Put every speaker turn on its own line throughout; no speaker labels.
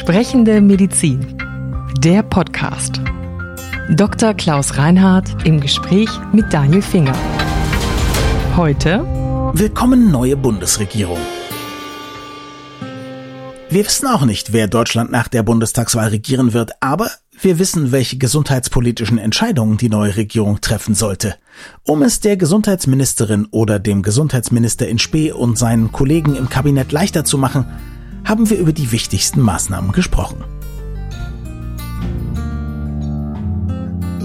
Sprechende Medizin. Der Podcast. Dr. Klaus Reinhardt im Gespräch mit Daniel Finger. Heute
Willkommen neue Bundesregierung. Wir wissen auch nicht, wer Deutschland nach der Bundestagswahl regieren wird, aber wir wissen, welche gesundheitspolitischen Entscheidungen die neue Regierung treffen sollte. Um es der Gesundheitsministerin oder dem Gesundheitsminister in Spee und seinen Kollegen im Kabinett leichter zu machen, haben wir über die wichtigsten Maßnahmen gesprochen.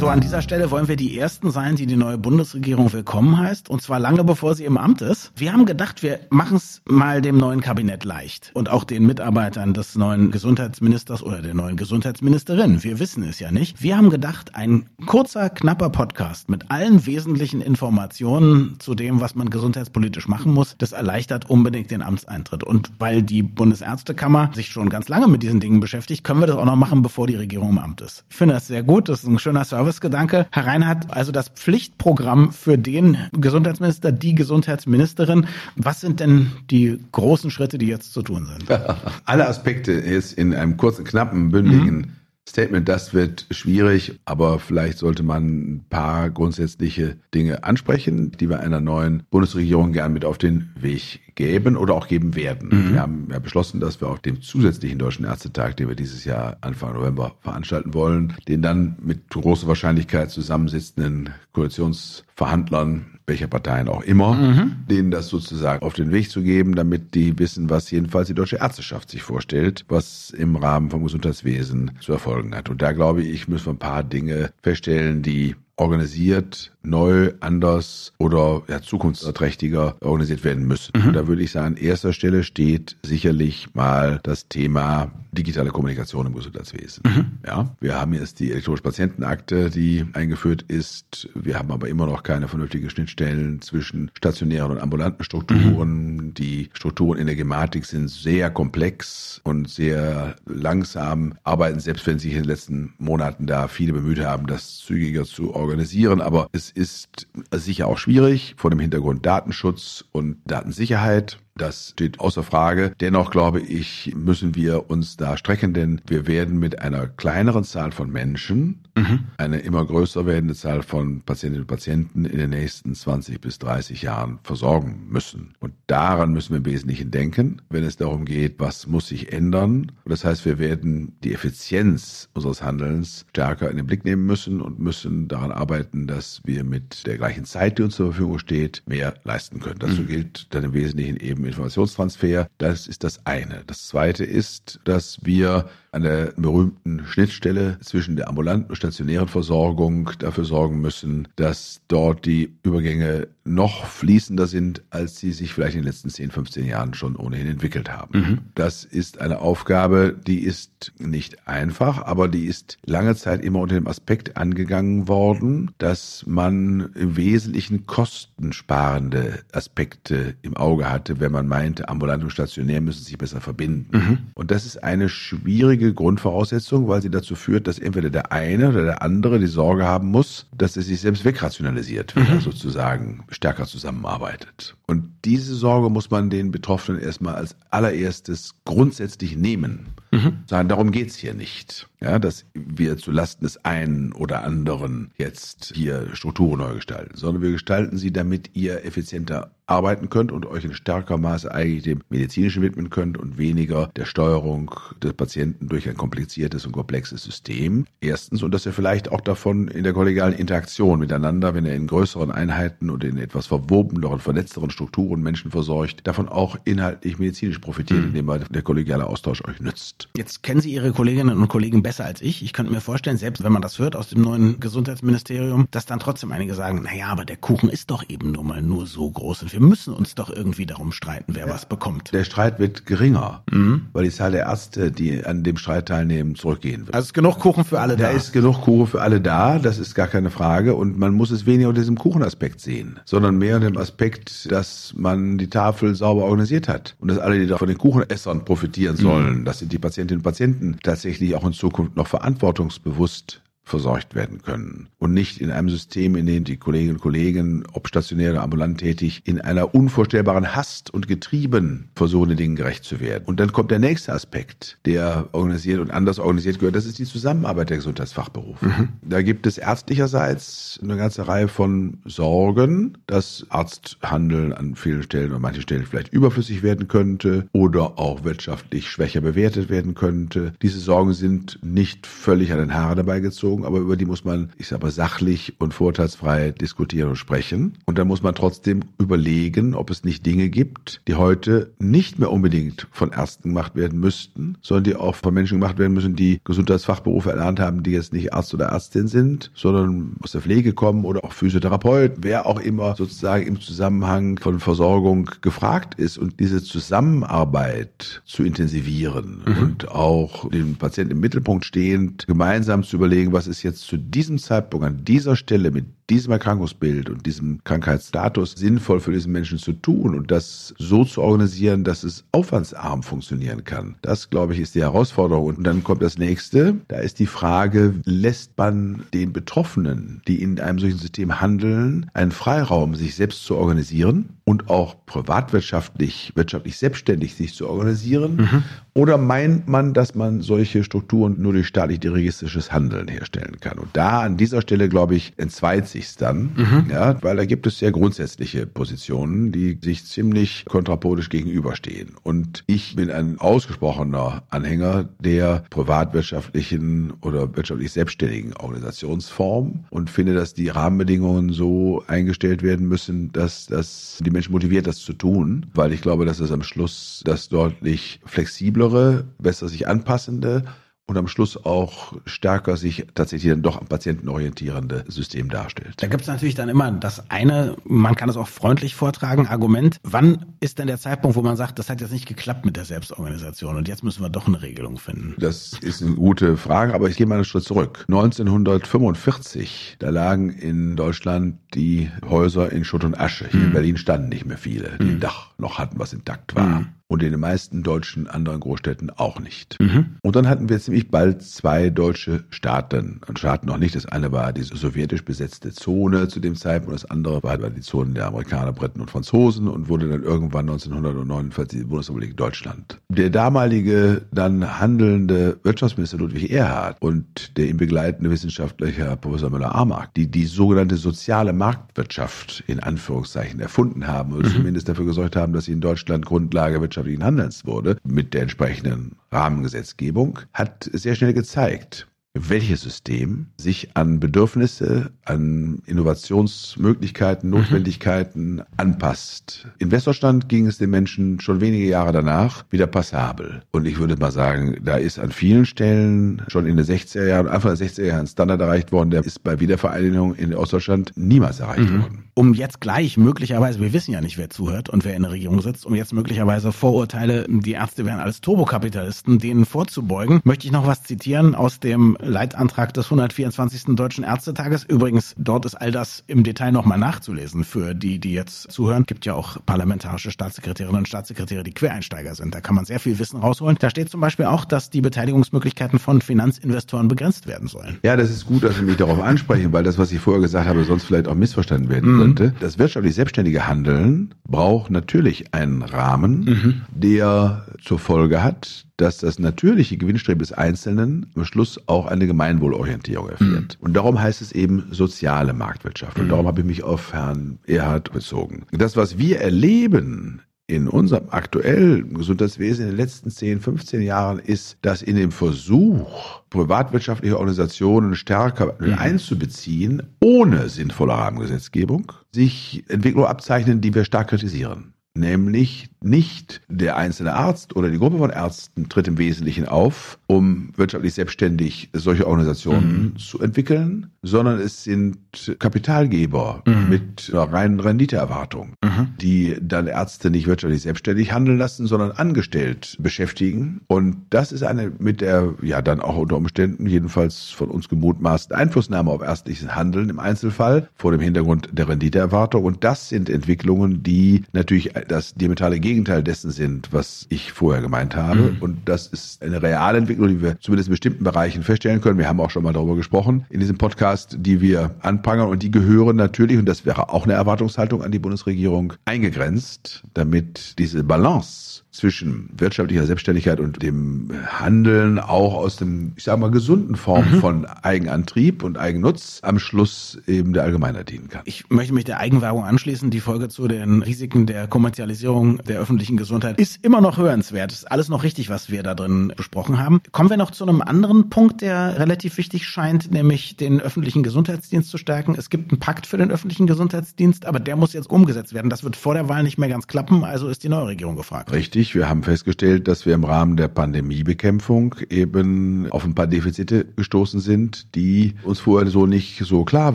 So, an dieser Stelle wollen wir die Ersten sein, die die neue Bundesregierung willkommen heißt. Und zwar lange bevor sie im Amt ist. Wir haben gedacht, wir machen es mal dem neuen Kabinett leicht. Und auch den Mitarbeitern des neuen Gesundheitsministers oder der neuen Gesundheitsministerin. Wir wissen es ja nicht. Wir haben gedacht, ein kurzer, knapper Podcast mit allen wesentlichen Informationen zu dem, was man gesundheitspolitisch machen muss, das erleichtert unbedingt den Amtseintritt. Und weil die Bundesärztekammer sich schon ganz lange mit diesen Dingen beschäftigt, können wir das auch noch machen, bevor die Regierung im Amt ist. Ich finde das sehr gut. Das ist ein schöner Service Servicegedanke. Herr Reinhardt, also das Pflichtprogramm für den Gesundheitsminister, die Gesundheitsministerin. Was sind denn die großen Schritte, die jetzt zu tun sind?
Alle Aspekte ist in einem kurzen, knappen, bündigen mhm. Statement, das wird schwierig, aber vielleicht sollte man ein paar grundsätzliche Dinge ansprechen, die wir einer neuen Bundesregierung gern mit auf den Weg geben oder auch geben werden. Mhm. Wir haben ja beschlossen, dass wir auf dem zusätzlichen Deutschen Ärztetag, den wir dieses Jahr Anfang November veranstalten wollen, den dann mit großer Wahrscheinlichkeit zusammensitzenden Koalitionsverhandlern welcher Parteien auch immer, mhm. denen das sozusagen auf den Weg zu geben, damit die wissen, was jedenfalls die deutsche Ärzteschaft sich vorstellt, was im Rahmen vom Gesundheitswesen zu erfolgen hat. Und da glaube ich, müssen wir ein paar Dinge feststellen, die organisiert, neu, anders oder ja, zukunftsträchtiger organisiert werden müssen. Mhm. Und da würde ich sagen, an erster Stelle steht sicherlich mal das Thema digitale Kommunikation im Gesundheitswesen. Mhm. Ja, wir haben jetzt die elektronische Patientenakte, die eingeführt ist. Wir haben aber immer noch keine vernünftigen Schnittstellen zwischen stationären und ambulanten Strukturen. Mhm. Die Strukturen in der Gematik sind sehr komplex und sehr langsam arbeiten, selbst wenn sich in den letzten Monaten da viele bemüht haben, das zügiger zu organisieren organisieren, aber es ist sicher auch schwierig vor dem Hintergrund Datenschutz und Datensicherheit. Das steht außer Frage. Dennoch glaube ich, müssen wir uns da strecken, denn wir werden mit einer kleineren Zahl von Menschen mhm. eine immer größer werdende Zahl von Patientinnen und Patienten in den nächsten 20 bis 30 Jahren versorgen müssen. Und daran müssen wir im Wesentlichen denken, wenn es darum geht, was muss sich ändern. Das heißt, wir werden die Effizienz unseres Handelns stärker in den Blick nehmen müssen und müssen daran arbeiten, dass wir mit der gleichen Zeit, die uns zur Verfügung steht, mehr leisten können. Dazu mhm. gilt dann im Wesentlichen eben Informationstransfer. Das ist das eine. Das zweite ist, dass wir an der berühmten Schnittstelle zwischen der ambulanten und stationären Versorgung dafür sorgen müssen, dass dort die Übergänge noch fließender sind, als sie sich vielleicht in den letzten 10, 15 Jahren schon ohnehin entwickelt haben. Mhm. Das ist eine Aufgabe, die ist nicht einfach, aber die ist lange Zeit immer unter dem Aspekt angegangen worden, dass man im Wesentlichen kostensparende Aspekte im Auge hatte, wenn man meinte, ambulant und stationär müssen sich besser verbinden. Mhm. Und das ist eine schwierige Grundvoraussetzung, weil sie dazu führt, dass entweder der eine oder der andere die Sorge haben muss, dass er sich selbst wegrationalisiert, wenn mhm. er sozusagen stärker zusammenarbeitet. Und diese Sorge muss man den Betroffenen erstmal als allererstes grundsätzlich nehmen. Mhm. Sagen, darum geht's hier nicht. Ja, dass wir zulasten des einen oder anderen jetzt hier Strukturen neu gestalten, sondern wir gestalten sie, damit ihr effizienter arbeiten könnt und euch in stärker Maße eigentlich dem Medizinischen widmen könnt und weniger der Steuerung des Patienten durch ein kompliziertes und komplexes System. Erstens, und dass ihr vielleicht auch davon in der kollegialen Interaktion miteinander, wenn ihr in größeren Einheiten und in etwas verwobeneren, vernetzteren Strukturen Menschen versorgt, davon auch inhaltlich medizinisch profitiert, mhm. indem der kollegiale Austausch euch nützt.
Jetzt kennen Sie Ihre Kolleginnen und Kollegen besser als ich. Ich könnte mir vorstellen, selbst wenn man das hört aus dem neuen Gesundheitsministerium, dass dann trotzdem einige sagen, naja, aber der Kuchen ist doch eben nur mal nur so groß und wir müssen uns doch irgendwie darum streiten, wer ja, was bekommt.
Der Streit wird geringer, mhm. weil die Zahl der Ärzte, die an dem Streit teilnehmen, zurückgehen wird.
Also ist genug Kuchen für alle
da. Da ist genug Kuchen für alle da, das ist gar keine Frage und man muss es weniger unter diesem Kuchenaspekt sehen, sondern mehr unter dem Aspekt, dass man die Tafel sauber organisiert hat und dass alle, die da von den Kuchenessern profitieren sollen, mhm. das sind die Patientinnen und Patienten, tatsächlich auch in Zukunft noch verantwortungsbewusst versorgt werden können und nicht in einem System, in dem die Kolleginnen und Kollegen, ob stationär oder ambulant tätig, in einer unvorstellbaren Hast und getrieben versuchen, den Dingen gerecht zu werden. Und dann kommt der nächste Aspekt, der organisiert und anders organisiert gehört, das ist die Zusammenarbeit der Gesundheitsfachberufe. Mhm. Da gibt es ärztlicherseits eine ganze Reihe von Sorgen, dass Arzthandeln an vielen Stellen und manchen Stellen vielleicht überflüssig werden könnte oder auch wirtschaftlich schwächer bewertet werden könnte. Diese Sorgen sind nicht völlig an den Haaren dabei gezogen, aber über die muss man, ich sage mal, sachlich und vorteilsfrei diskutieren und sprechen. Und dann muss man trotzdem überlegen, ob es nicht Dinge gibt, die heute nicht mehr unbedingt von Ärzten gemacht werden müssten, sondern die auch von Menschen gemacht werden müssen, die Gesundheitsfachberufe erlernt haben, die jetzt nicht Arzt oder Ärztin sind, sondern aus der Pflege kommen oder auch Physiotherapeut, wer auch immer sozusagen im Zusammenhang von Versorgung gefragt ist und diese Zusammenarbeit zu intensivieren mhm. und auch den Patienten im Mittelpunkt stehend gemeinsam zu überlegen, was ist jetzt zu diesem Zeitpunkt an dieser Stelle mit diesem Erkrankungsbild und diesem Krankheitsstatus sinnvoll für diesen Menschen zu tun und das so zu organisieren, dass es aufwandsarm funktionieren kann. Das, glaube ich, ist die Herausforderung. Und dann kommt das nächste. Da ist die Frage, lässt man den Betroffenen, die in einem solchen System handeln, einen Freiraum, sich selbst zu organisieren und auch privatwirtschaftlich, wirtschaftlich selbstständig sich zu organisieren? Mhm. Oder meint man, dass man solche Strukturen nur durch staatlich dirigistisches Handeln herstellen kann? Und da an dieser Stelle, glaube ich, entzweit sich es dann, mhm. ja, weil da gibt es sehr grundsätzliche Positionen, die sich ziemlich kontrapodisch gegenüberstehen. Und ich bin ein ausgesprochener Anhänger der privatwirtschaftlichen oder wirtschaftlich selbstständigen Organisationsform und finde, dass die Rahmenbedingungen so eingestellt werden müssen, dass das die Menschen motiviert, das zu tun, weil ich glaube, dass es am Schluss das deutlich flexiblere, besser sich anpassende und am Schluss auch stärker sich tatsächlich dann doch am Patienten orientierende System darstellt.
Da gibt es natürlich dann immer das eine, man kann es auch freundlich vortragen, Argument, wann ist denn der Zeitpunkt, wo man sagt, das hat jetzt nicht geklappt mit der Selbstorganisation und jetzt müssen wir doch eine Regelung finden?
Das ist eine gute Frage, aber ich gehe mal einen Schritt zurück. 1945, da lagen in Deutschland die Häuser in Schutt und Asche. Hier mhm. in Berlin standen nicht mehr viele, die mhm. ein Dach noch hatten, was intakt war. Mhm und in den meisten deutschen anderen Großstädten auch nicht. Mhm. Und dann hatten wir ziemlich bald zwei deutsche Staaten. Und Staaten noch nicht. Das eine war die sowjetisch besetzte Zone zu dem Zeitpunkt, das andere war die Zone der Amerikaner, Briten und Franzosen und wurde dann irgendwann 1949 die Bundesrepublik Deutschland. Der damalige dann handelnde Wirtschaftsminister Ludwig Erhard und der ihn begleitende Wissenschaftler Herr Professor Müller-Armark, die die sogenannte soziale Marktwirtschaft in Anführungszeichen erfunden haben oder mhm. zumindest dafür gesorgt haben, dass sie in Deutschland Grundlage Wirtschaft wirtschaftlichen Handelns wurde, mit der entsprechenden Rahmengesetzgebung, hat sehr schnell gezeigt, welches System sich an Bedürfnisse, an Innovationsmöglichkeiten, mhm. Notwendigkeiten mhm. anpasst. In Westdeutschland ging es den Menschen schon wenige Jahre danach wieder passabel. Und ich würde mal sagen, da ist an vielen Stellen schon in den 60er Jahren, Anfang der 60er Jahre ein Standard erreicht worden, der ist bei Wiedervereinigung in Ostdeutschland niemals erreicht mhm. worden.
Um jetzt gleich möglicherweise, wir wissen ja nicht, wer zuhört und wer in der Regierung sitzt, um jetzt möglicherweise Vorurteile, die Ärzte wären alles Turbokapitalisten, denen vorzubeugen, möchte ich noch was zitieren aus dem Leitantrag des 124. Deutschen Ärztetages. Übrigens, dort ist all das im Detail nochmal nachzulesen für die, die jetzt zuhören. Gibt ja auch parlamentarische Staatssekretärinnen und Staatssekretäre, die Quereinsteiger sind. Da kann man sehr viel Wissen rausholen. Da steht zum Beispiel auch, dass die Beteiligungsmöglichkeiten von Finanzinvestoren begrenzt werden sollen.
Ja, das ist gut, dass Sie mich darauf ansprechen, weil das, was ich vorher gesagt habe, sonst vielleicht auch missverstanden werden mhm. könnte. Das wirtschaftlich selbstständige Handeln braucht natürlich einen Rahmen, mhm. der zur Folge hat, dass das natürliche Gewinnstreben des Einzelnen am Schluss auch eine Gemeinwohlorientierung erfährt. Mhm. Und darum heißt es eben soziale Marktwirtschaft. Und mhm. darum habe ich mich auf Herrn Erhard bezogen. Das, was wir erleben in unserem aktuellen Gesundheitswesen in den letzten 10, 15 Jahren ist, dass in dem Versuch, privatwirtschaftliche Organisationen stärker mhm. einzubeziehen, ohne sinnvolle Rahmengesetzgebung, sich Entwicklungen abzeichnen, die wir stark kritisieren nämlich nicht der einzelne Arzt oder die Gruppe von Ärzten tritt im Wesentlichen auf, um wirtschaftlich selbstständig solche Organisationen mhm. zu entwickeln, sondern es sind Kapitalgeber mhm. mit einer reinen Renditeerwartung, mhm. die dann Ärzte nicht wirtschaftlich selbstständig handeln lassen, sondern angestellt beschäftigen. Und das ist eine mit der, ja dann auch unter Umständen jedenfalls von uns gemutmaßten Einflussnahme auf ärztliches Handeln im Einzelfall vor dem Hintergrund der Renditeerwartung. Und das sind Entwicklungen, die natürlich das diametrale Gegenteil dessen sind, was ich vorher gemeint habe. Mhm. Und das ist eine reale Entwicklung, die wir zumindest in bestimmten Bereichen feststellen können. Wir haben auch schon mal darüber gesprochen in diesem Podcast, die wir anprangern und die gehören natürlich, und das wäre auch eine Erwartungshaltung an die Bundesregierung, eingegrenzt, damit diese Balance zwischen wirtschaftlicher Selbstständigkeit und dem Handeln auch aus dem, ich sage mal, gesunden Form mhm. von Eigenantrieb und Eigennutz am Schluss eben der Allgemeinheit dienen kann.
Ich möchte mich der Eigenwerbung anschließen. Die Folge zu den Risiken der Kommerzialisierung der öffentlichen Gesundheit ist immer noch hörenswert. Ist alles noch richtig, was wir da drin besprochen haben. Kommen wir noch zu einem anderen Punkt, der relativ wichtig scheint, nämlich den öffentlichen Gesundheitsdienst zu stärken. Es gibt einen Pakt für den öffentlichen Gesundheitsdienst, aber der muss jetzt umgesetzt werden. Das wird vor der Wahl nicht mehr ganz klappen, also ist die neue Regierung gefragt.
Richtig richtig. Wir haben festgestellt, dass wir im Rahmen der Pandemiebekämpfung eben auf ein paar Defizite gestoßen sind, die uns vorher so nicht so klar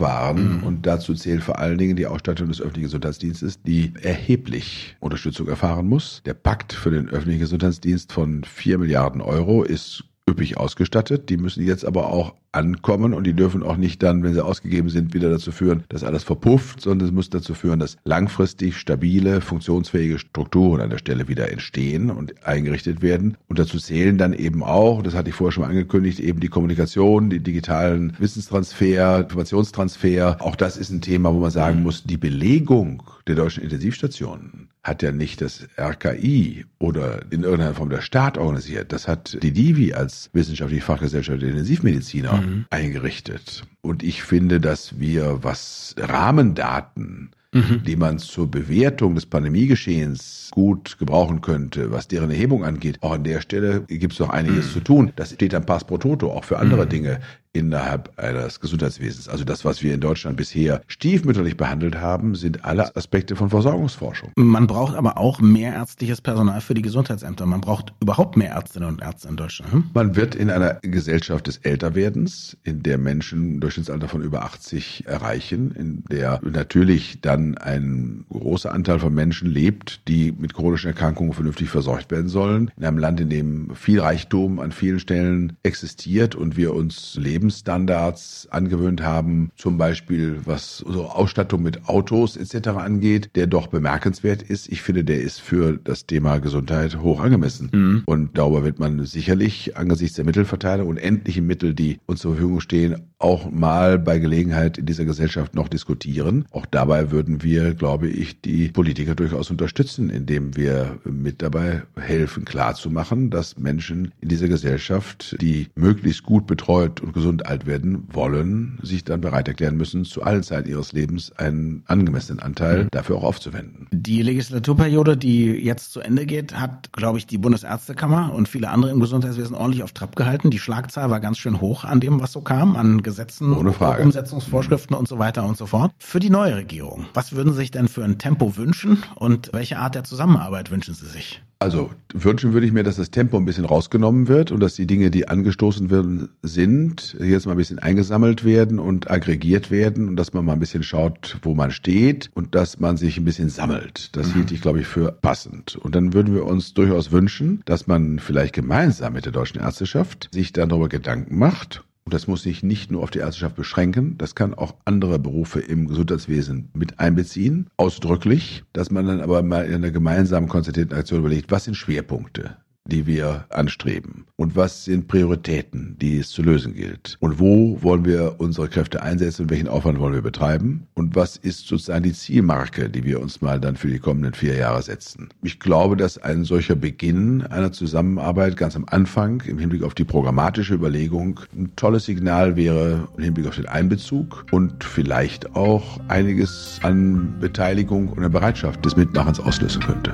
waren. Mhm. Und dazu zählt vor allen Dingen die Ausstattung des öffentlichen Gesundheitsdienstes, die erheblich Unterstützung erfahren muss. Der Pakt für den öffentlichen Gesundheitsdienst von vier Milliarden Euro ist üppig ausgestattet. Die müssen jetzt aber auch ankommen und die dürfen auch nicht dann, wenn sie ausgegeben sind, wieder dazu führen, dass alles verpufft, sondern es muss dazu führen, dass langfristig stabile, funktionsfähige Strukturen an der Stelle wieder entstehen und eingerichtet werden. Und dazu zählen dann eben auch, das hatte ich vorher schon mal angekündigt, eben die Kommunikation, die digitalen Wissenstransfer, Informationstransfer. Auch das ist ein Thema, wo man sagen muss, die Belegung der deutschen Intensivstationen hat ja nicht das RKI oder in irgendeiner Form der Staat organisiert. Das hat die Divi als wissenschaftliche Fachgesellschaft der Intensivmediziner mhm. eingerichtet. Und ich finde, dass wir, was Rahmendaten mhm. die man zur Bewertung des Pandemiegeschehens gut gebrauchen könnte, was deren Erhebung angeht. Auch an der Stelle gibt es noch einiges mhm. zu tun. Das steht dann Pass pro Toto, auch für andere mhm. Dinge innerhalb eines Gesundheitswesens. Also das, was wir in Deutschland bisher stiefmütterlich behandelt haben, sind alle Aspekte von Versorgungsforschung.
Man braucht aber auch mehr ärztliches Personal für die Gesundheitsämter. Man braucht überhaupt mehr Ärztinnen und Ärzte in Deutschland. Hm?
Man wird in einer Gesellschaft des Älterwerdens, in der Menschen Durchschnittsalter von über 80 erreichen, in der natürlich dann ein großer Anteil von Menschen lebt, die mit chronischen Erkrankungen vernünftig versorgt werden sollen. In einem Land, in dem viel Reichtum an vielen Stellen existiert und wir uns leben Lebensstandards angewöhnt haben, zum Beispiel was so Ausstattung mit Autos etc. angeht, der doch bemerkenswert ist. Ich finde, der ist für das Thema Gesundheit hoch angemessen. Mhm. Und darüber wird man sicherlich angesichts der Mittelverteilung und endlichen Mittel, die uns zur Verfügung stehen, auch mal bei Gelegenheit in dieser Gesellschaft noch diskutieren. Auch dabei würden wir, glaube ich, die Politiker durchaus unterstützen, indem wir mit dabei helfen, klarzumachen, dass Menschen in dieser Gesellschaft, die möglichst gut betreut und gesund und alt werden wollen, sich dann bereit erklären müssen, zu allen Zeiten ihres Lebens einen angemessenen Anteil mhm. dafür auch aufzuwenden.
Die Legislaturperiode, die jetzt zu Ende geht, hat, glaube ich, die Bundesärztekammer und viele andere im Gesundheitswesen ordentlich auf Trab gehalten. Die Schlagzahl war ganz schön hoch an dem, was so kam, an Gesetzen, Umsetzungsvorschriften und so weiter und so fort. Für die neue Regierung, was würden Sie sich denn für ein Tempo wünschen und welche Art der Zusammenarbeit wünschen Sie sich?
Also wünschen würde ich mir, dass das Tempo ein bisschen rausgenommen wird und dass die Dinge, die angestoßen werden, sind, jetzt mal ein bisschen eingesammelt werden und aggregiert werden und dass man mal ein bisschen schaut, wo man steht und dass man sich ein bisschen sammelt. Das mhm. hielt ich, glaube ich, für passend. Und dann würden wir uns durchaus wünschen, dass man vielleicht gemeinsam mit der deutschen Ärzteschaft sich dann darüber Gedanken macht und das muss sich nicht nur auf die Ärzteschaft beschränken, das kann auch andere Berufe im Gesundheitswesen mit einbeziehen, ausdrücklich, dass man dann aber mal in einer gemeinsamen konzentrierten Aktion überlegt, was sind Schwerpunkte? Die wir anstreben? Und was sind Prioritäten, die es zu lösen gilt? Und wo wollen wir unsere Kräfte einsetzen und welchen Aufwand wollen wir betreiben? Und was ist sozusagen die Zielmarke, die wir uns mal dann für die kommenden vier Jahre setzen? Ich glaube, dass ein solcher Beginn einer Zusammenarbeit ganz am Anfang im Hinblick auf die programmatische Überlegung ein tolles Signal wäre im Hinblick auf den Einbezug und vielleicht auch einiges an Beteiligung und der Bereitschaft des Mitmachens auslösen könnte.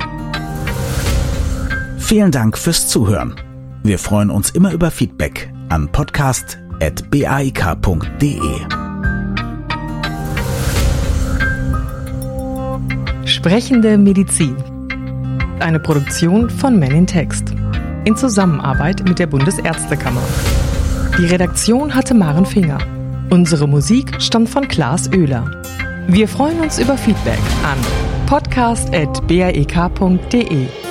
Vielen Dank fürs Zuhören. Wir freuen uns immer über Feedback an podcast.baik.de.
Sprechende Medizin. Eine Produktion von Men in Text. In Zusammenarbeit mit der Bundesärztekammer. Die Redaktion hatte Maren Finger. Unsere Musik stammt von Klaas Oehler. Wir freuen uns über Feedback an podcast.baek.de.